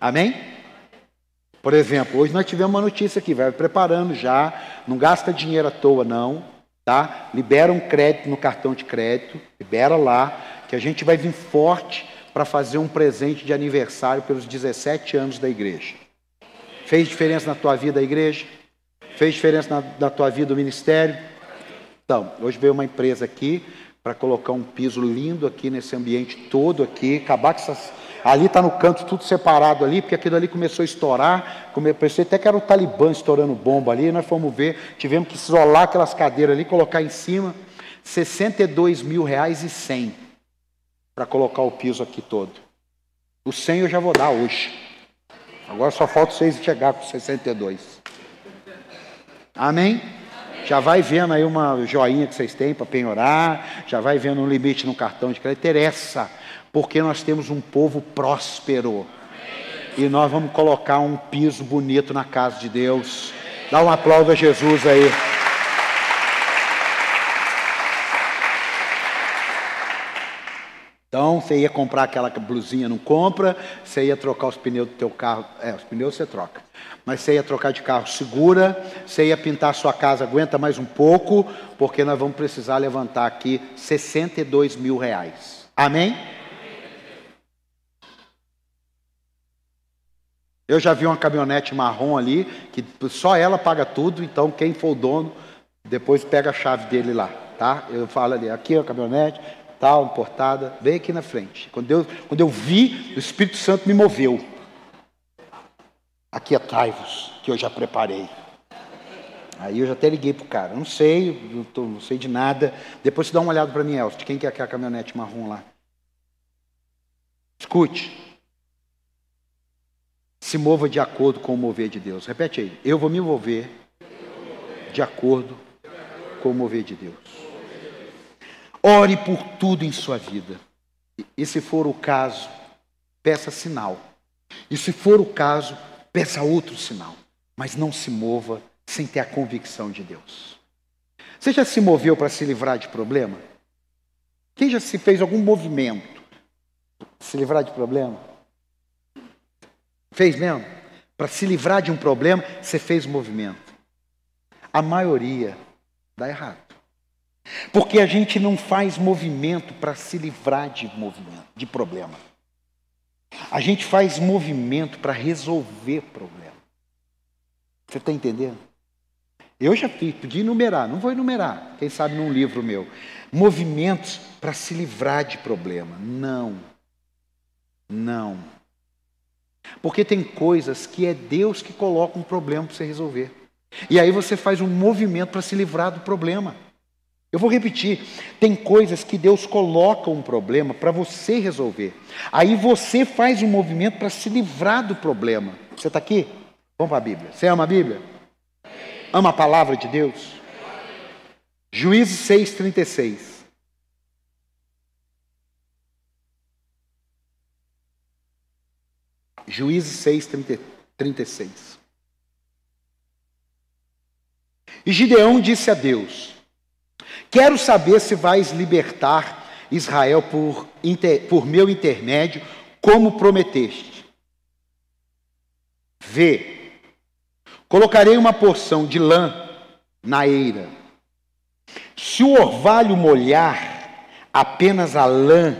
Amém? Por exemplo, hoje nós tivemos uma notícia aqui, vai preparando já, não gasta dinheiro à toa não, tá? Libera um crédito no cartão de crédito, libera lá, que a gente vai vir forte para fazer um presente de aniversário pelos 17 anos da igreja. Fez diferença na tua vida a igreja? Fez diferença na, na tua vida o ministério? Então, hoje veio uma empresa aqui para colocar um piso lindo aqui nesse ambiente todo aqui, acabar com essas Ali está no canto tudo separado ali, porque aquilo ali começou a estourar. Pensei até que era o Talibã estourando bomba ali. Nós fomos ver, tivemos que isolar aquelas cadeiras ali, colocar em cima. 62 mil reais e 100 para colocar o piso aqui todo. O 100 eu já vou dar hoje. Agora só falta vocês chegar com 62. Amém? Já vai vendo aí uma joinha que vocês têm para penhorar, já vai vendo um limite no cartão de crédito. Interessa porque nós temos um povo próspero. E nós vamos colocar um piso bonito na casa de Deus. Dá um aplauso a Jesus aí. Então, você ia comprar aquela blusinha, não compra. Você ia trocar os pneus do teu carro. É, os pneus você troca. Mas você ia trocar de carro, segura. Você ia pintar a sua casa, aguenta mais um pouco, porque nós vamos precisar levantar aqui 62 mil reais. Amém? Eu já vi uma caminhonete marrom ali, que só ela paga tudo, então quem for o dono, depois pega a chave dele lá, tá? Eu falo ali, aqui é a caminhonete, tal, importada, vem aqui na frente. Quando eu, quando eu vi, o Espírito Santo me moveu. Aqui atrás, que eu já preparei. Aí eu já até liguei pro cara, não sei, não, tô, não sei de nada. Depois você dá uma olhada para mim, Elcio, de quem que é aquela caminhonete marrom lá? Escute. Se mova de acordo com o mover de Deus. Repete aí. Eu vou me mover de acordo com o mover de Deus. Ore por tudo em sua vida. E se for o caso, peça sinal. E se for o caso, peça outro sinal. Mas não se mova sem ter a convicção de Deus. Você já se moveu para se livrar de problema? Quem já se fez algum movimento se livrar de problema? Fez mesmo? Para se livrar de um problema, você fez movimento. A maioria dá errado. Porque a gente não faz movimento para se livrar de movimento, de problema. A gente faz movimento para resolver problema. Você está entendendo? Eu já fiz, podia enumerar, não vou enumerar, quem sabe num livro meu. Movimentos para se livrar de problema. Não. Não. Porque tem coisas que é Deus que coloca um problema para você resolver. E aí você faz um movimento para se livrar do problema. Eu vou repetir: tem coisas que Deus coloca um problema para você resolver. Aí você faz um movimento para se livrar do problema. Você está aqui? Vamos para a Bíblia. Você ama a Bíblia? Ama a palavra de Deus? Juízes 6,36. Juízes 6, 36. E Gideão disse a Deus: Quero saber se vais libertar Israel por, inter, por meu intermédio, como prometeste. Vê, colocarei uma porção de lã na eira. Se o orvalho molhar apenas a lã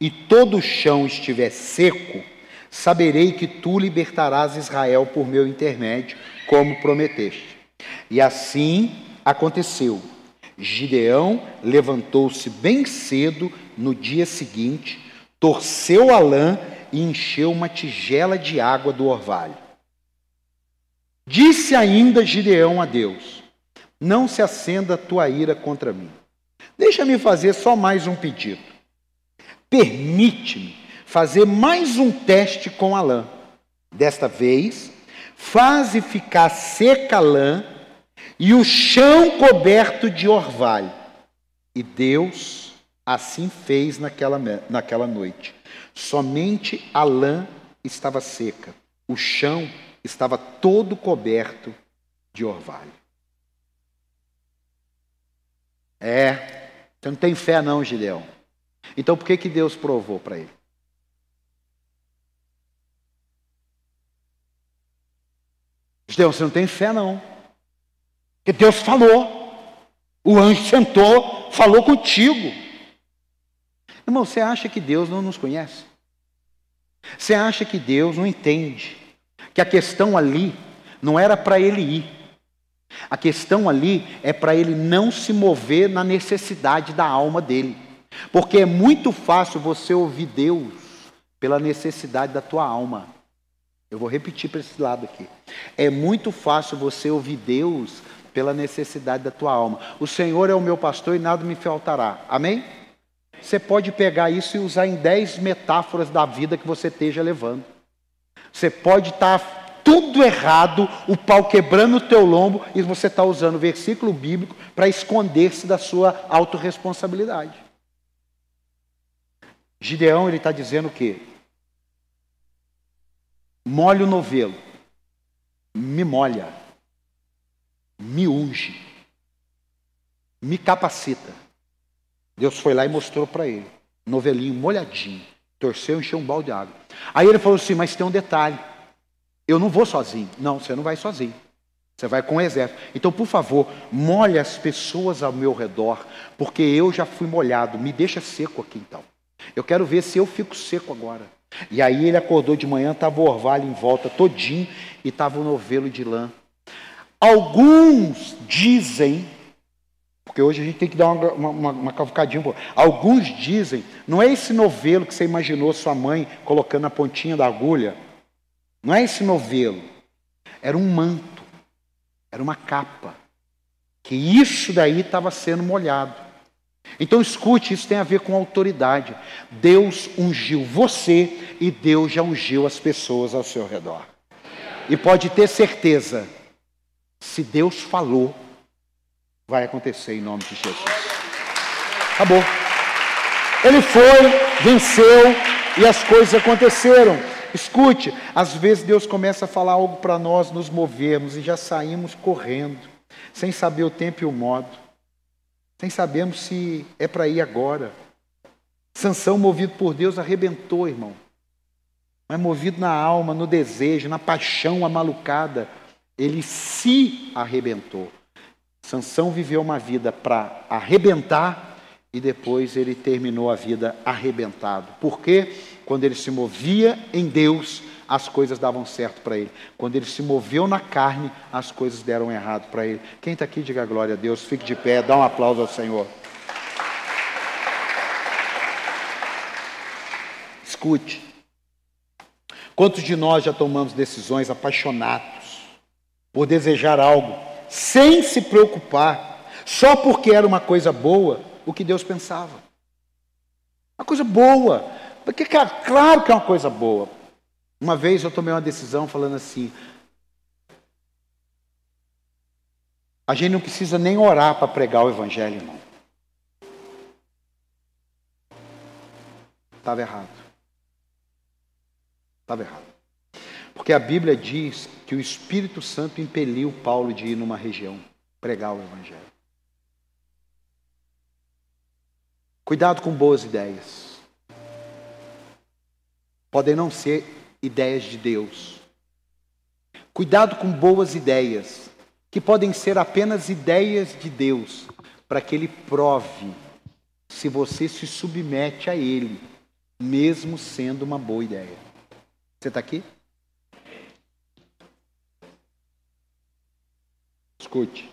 e todo o chão estiver seco, saberei que tu libertarás Israel por meu intermédio, como prometeste. E assim aconteceu. Gideão levantou-se bem cedo no dia seguinte, torceu a lã e encheu uma tigela de água do orvalho. Disse ainda Gideão a Deus: Não se acenda a tua ira contra mim. Deixa-me fazer só mais um pedido. Permite-me fazer mais um teste com a lã. Desta vez, faze ficar seca a lã e o chão coberto de orvalho. E Deus assim fez naquela, naquela noite. Somente a lã estava seca, o chão estava todo coberto de orvalho. É, você não tem fé não, Gideão. Então por que, que Deus provou para ele? Deus, você não tem fé, não. Porque Deus falou. O anjo sentou, falou contigo. Irmão, você acha que Deus não nos conhece? Você acha que Deus não entende? Que a questão ali não era para ele ir. A questão ali é para ele não se mover na necessidade da alma dele. Porque é muito fácil você ouvir Deus pela necessidade da tua alma. Eu vou repetir para esse lado aqui. É muito fácil você ouvir Deus pela necessidade da tua alma. O Senhor é o meu pastor e nada me faltará. Amém? Você pode pegar isso e usar em dez metáforas da vida que você esteja levando. Você pode estar tá tudo errado, o pau quebrando o teu lombo, e você está usando o versículo bíblico para esconder-se da sua autorresponsabilidade. Gideão ele está dizendo o quê? Molha o novelo, me molha, me unge, me capacita. Deus foi lá e mostrou para ele, novelinho molhadinho, torceu e encheu um balde de água. Aí ele falou assim: Mas tem um detalhe, eu não vou sozinho. Não, você não vai sozinho. Você vai com o exército. Então, por favor, molhe as pessoas ao meu redor, porque eu já fui molhado. Me deixa seco aqui então. Eu quero ver se eu fico seco agora. E aí ele acordou de manhã, estava o orvalho em volta todinho e estava o novelo de lã. Alguns dizem, porque hoje a gente tem que dar uma, uma, uma cavucadinha. Alguns dizem, não é esse novelo que você imaginou sua mãe colocando a pontinha da agulha. Não é esse novelo. Era um manto, era uma capa. Que isso daí estava sendo molhado. Então escute, isso tem a ver com autoridade. Deus ungiu você e Deus já ungiu as pessoas ao seu redor. E pode ter certeza, se Deus falou, vai acontecer em nome de Jesus. Acabou. Ele foi, venceu e as coisas aconteceram. Escute, às vezes Deus começa a falar algo para nós nos movermos e já saímos correndo, sem saber o tempo e o modo, sem sabermos se é para ir agora. Sansão, movido por Deus, arrebentou, irmão. Mas movido na alma, no desejo, na paixão amalucada, ele se arrebentou. Sansão viveu uma vida para arrebentar e depois ele terminou a vida arrebentado. Por quê? Quando ele se movia em Deus, as coisas davam certo para ele. Quando ele se moveu na carne, as coisas deram errado para ele. Quem está aqui, diga glória a Deus. Fique de pé, dá um aplauso ao Senhor. Escute. Quantos de nós já tomamos decisões apaixonados por desejar algo, sem se preocupar, só porque era uma coisa boa, o que Deus pensava? Uma coisa boa. Porque, claro que é uma coisa boa. Uma vez eu tomei uma decisão falando assim: a gente não precisa nem orar para pregar o Evangelho, irmão. Estava errado. Estava errado. Porque a Bíblia diz que o Espírito Santo impeliu Paulo de ir numa região pregar o Evangelho. Cuidado com boas ideias. Podem não ser ideias de Deus. Cuidado com boas ideias, que podem ser apenas ideias de Deus, para que Ele prove se você se submete a Ele, mesmo sendo uma boa ideia. Você está aqui? Escute.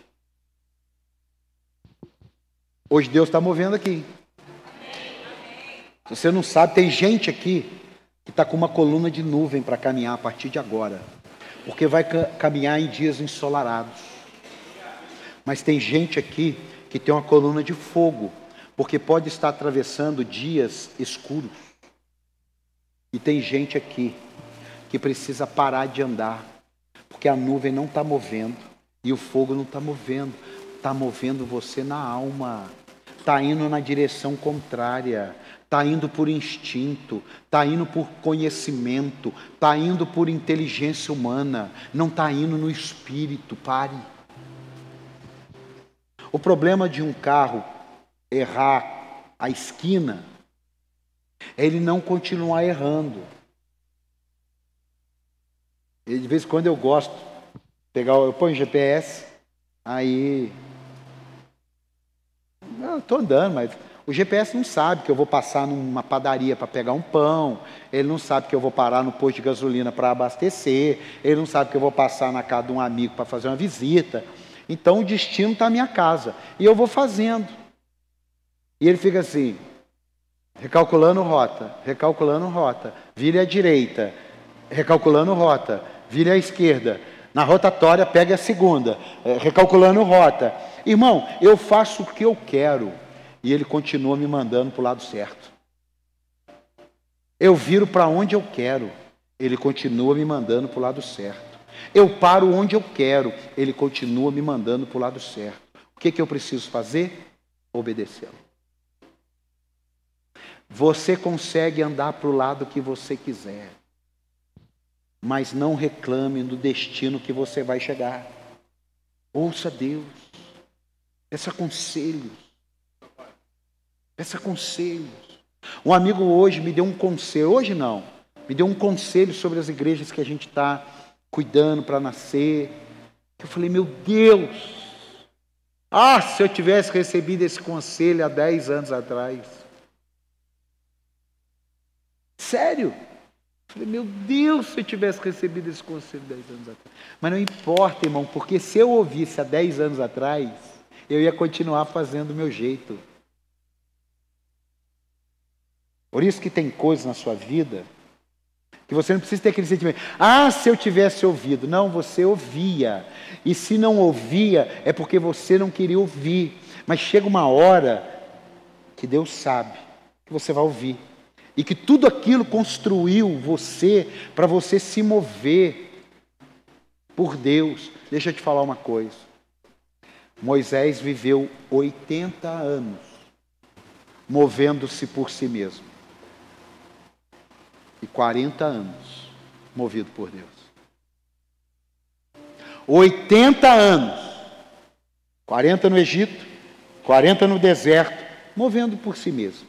Hoje Deus está movendo aqui. Se você não sabe, tem gente aqui que está com uma coluna de nuvem para caminhar a partir de agora, porque vai caminhar em dias ensolarados. Mas tem gente aqui que tem uma coluna de fogo, porque pode estar atravessando dias escuros. E tem gente aqui que precisa parar de andar, porque a nuvem não está movendo e o fogo não está movendo, está movendo você na alma, está indo na direção contrária, está indo por instinto, está indo por conhecimento, está indo por inteligência humana, não está indo no espírito. Pare. O problema de um carro errar a esquina é ele não continuar errando. E de vez em quando eu gosto, pegar, eu ponho GPS, aí. Eu estou andando, mas o GPS não sabe que eu vou passar numa padaria para pegar um pão, ele não sabe que eu vou parar no posto de gasolina para abastecer, ele não sabe que eu vou passar na casa de um amigo para fazer uma visita. Então o destino está à minha casa. E eu vou fazendo. E ele fica assim, recalculando rota, recalculando rota, vire à direita, recalculando rota, vire à esquerda. Na rotatória, pegue a segunda, eh, recalculando rota. Irmão, eu faço o que eu quero e ele continua me mandando para o lado certo. Eu viro para onde eu quero, ele continua me mandando para o lado certo. Eu paro onde eu quero, ele continua me mandando para o lado certo. O que, que eu preciso fazer? Obedecê-lo. Você consegue andar para o lado que você quiser, mas não reclame do destino que você vai chegar. Ouça Deus, peça conselhos. Peça conselhos. Um amigo hoje me deu um conselho, hoje não, me deu um conselho sobre as igrejas que a gente está cuidando para nascer. Eu falei, meu Deus, ah, se eu tivesse recebido esse conselho há 10 anos atrás. Sério, Falei, meu Deus, se eu tivesse recebido esse conselho 10 anos atrás. Mas não importa, irmão, porque se eu ouvisse há 10 anos atrás, eu ia continuar fazendo do meu jeito. Por isso que tem coisas na sua vida que você não precisa ter aquele sentimento. Ah, se eu tivesse ouvido. Não, você ouvia. E se não ouvia, é porque você não queria ouvir. Mas chega uma hora que Deus sabe que você vai ouvir. E que tudo aquilo construiu você para você se mover por Deus. Deixa eu te falar uma coisa. Moisés viveu 80 anos movendo-se por si mesmo e 40 anos movido por Deus. 80 anos. 40 no Egito, 40 no deserto, movendo por si mesmo.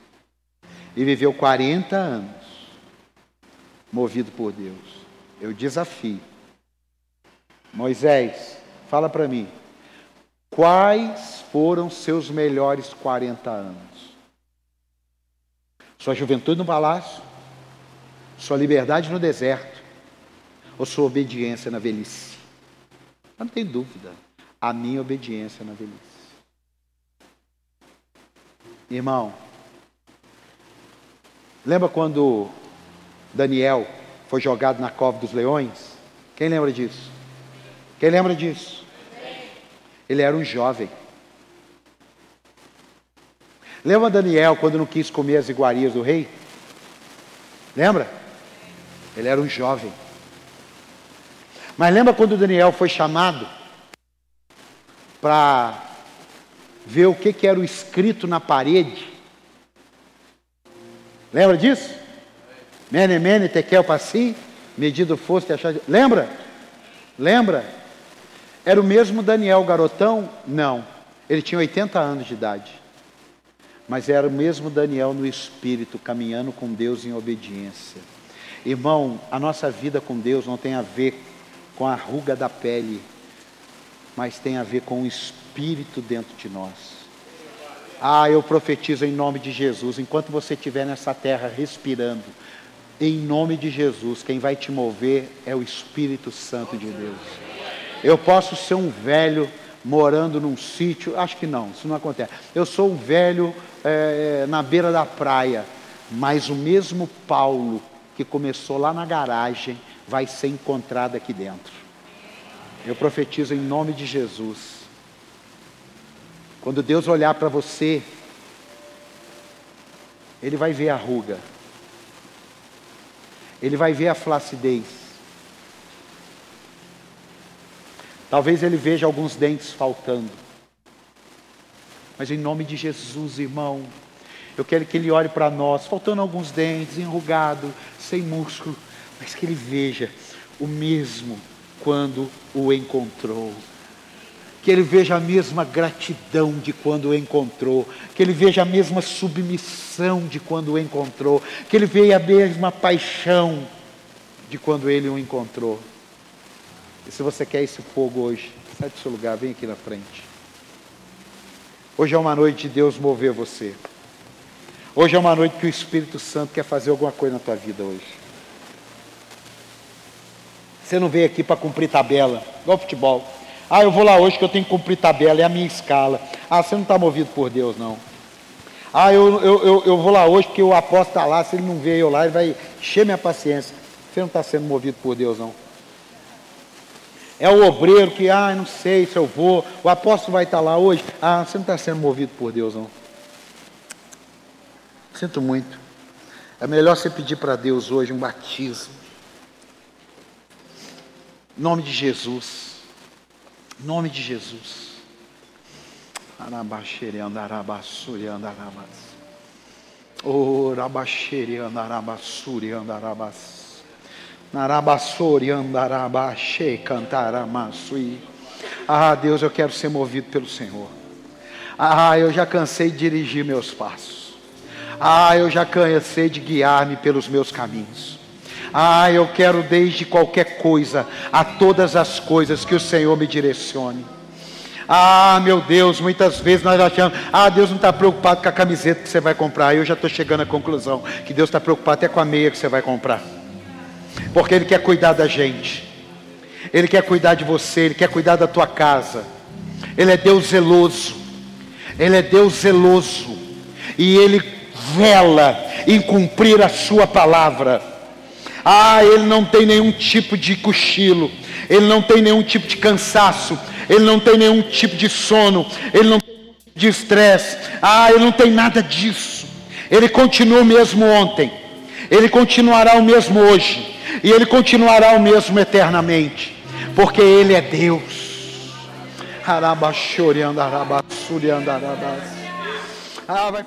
E viveu 40 anos movido por Deus. Eu desafio. Moisés, fala para mim. Quais foram seus melhores 40 anos? Sua juventude no palácio? Sua liberdade no deserto ou sua obediência na velhice? Não tem dúvida. A minha obediência na velhice. Irmão, lembra quando Daniel foi jogado na cova dos leões? Quem lembra disso? Quem lembra disso? Ele era um jovem. Lembra Daniel quando não quis comer as iguarias do rei? Lembra? Ele era um jovem. Mas lembra quando Daniel foi chamado para ver o que, que era o escrito na parede? Lembra disso? Mene, mene, tekel, passi, medido fosse, achar... Lembra? Lembra? Era o mesmo Daniel garotão? Não. Ele tinha 80 anos de idade. Mas era o mesmo Daniel no espírito, caminhando com Deus em obediência. Irmão, a nossa vida com Deus não tem a ver com a ruga da pele, mas tem a ver com o Espírito dentro de nós. Ah, eu profetizo em nome de Jesus, enquanto você estiver nessa terra respirando, em nome de Jesus, quem vai te mover é o Espírito Santo de Deus. Eu posso ser um velho morando num sítio, acho que não, isso não acontece. Eu sou um velho é, na beira da praia, mas o mesmo Paulo que começou lá na garagem vai ser encontrado aqui dentro. Eu profetizo em nome de Jesus. Quando Deus olhar para você, Ele vai ver a ruga, Ele vai ver a flacidez. Talvez Ele veja alguns dentes faltando. Mas em nome de Jesus, irmão, eu quero que Ele olhe para nós, faltando alguns dentes, enrugado, sem músculo, mas que ele veja o mesmo quando o encontrou. Que ele veja a mesma gratidão de quando o encontrou, que ele veja a mesma submissão de quando o encontrou, que ele veja a mesma paixão de quando ele o encontrou. E se você quer esse fogo hoje, sai do seu lugar, vem aqui na frente. Hoje é uma noite de Deus mover você. Hoje é uma noite que o Espírito Santo quer fazer alguma coisa na tua vida hoje. Você não veio aqui para cumprir tabela, igual futebol. Ah, eu vou lá hoje que eu tenho que cumprir tabela, é a minha escala. Ah, você não está movido por Deus, não. Ah, eu, eu, eu, eu vou lá hoje porque o apóstolo está lá, se ele não veio lá, ele vai encher minha paciência. Você não está sendo movido por Deus, não. É o obreiro que, ah, não sei se eu vou, o apóstolo vai estar tá lá hoje. Ah, você não está sendo movido por Deus, não. Sinto muito. É melhor você pedir para Deus hoje um batismo. Em nome de Jesus. Em nome de Jesus. Oh. Ah, Deus, eu quero ser movido pelo Senhor. Ah, eu já cansei de dirigir meus passos. Ah, eu já cansei de guiar-me pelos meus caminhos. Ah, eu quero desde qualquer coisa a todas as coisas que o Senhor me direcione. Ah, meu Deus, muitas vezes nós achamos, ah, Deus não está preocupado com a camiseta que você vai comprar. Eu já estou chegando à conclusão que Deus está preocupado até com a meia que você vai comprar. Porque Ele quer cuidar da gente. Ele quer cuidar de você, Ele quer cuidar da tua casa. Ele é Deus zeloso. Ele é Deus zeloso. E Ele vela em cumprir a sua palavra. Ah, Ele não tem nenhum tipo de cochilo. Ele não tem nenhum tipo de cansaço. Ele não tem nenhum tipo de sono. Ele não tem nenhum tipo de estresse. Ah, Ele não tem nada disso. Ele continua o mesmo ontem. Ele continuará o mesmo hoje. E Ele continuará o mesmo eternamente. Porque Ele é Deus. Ah, vai.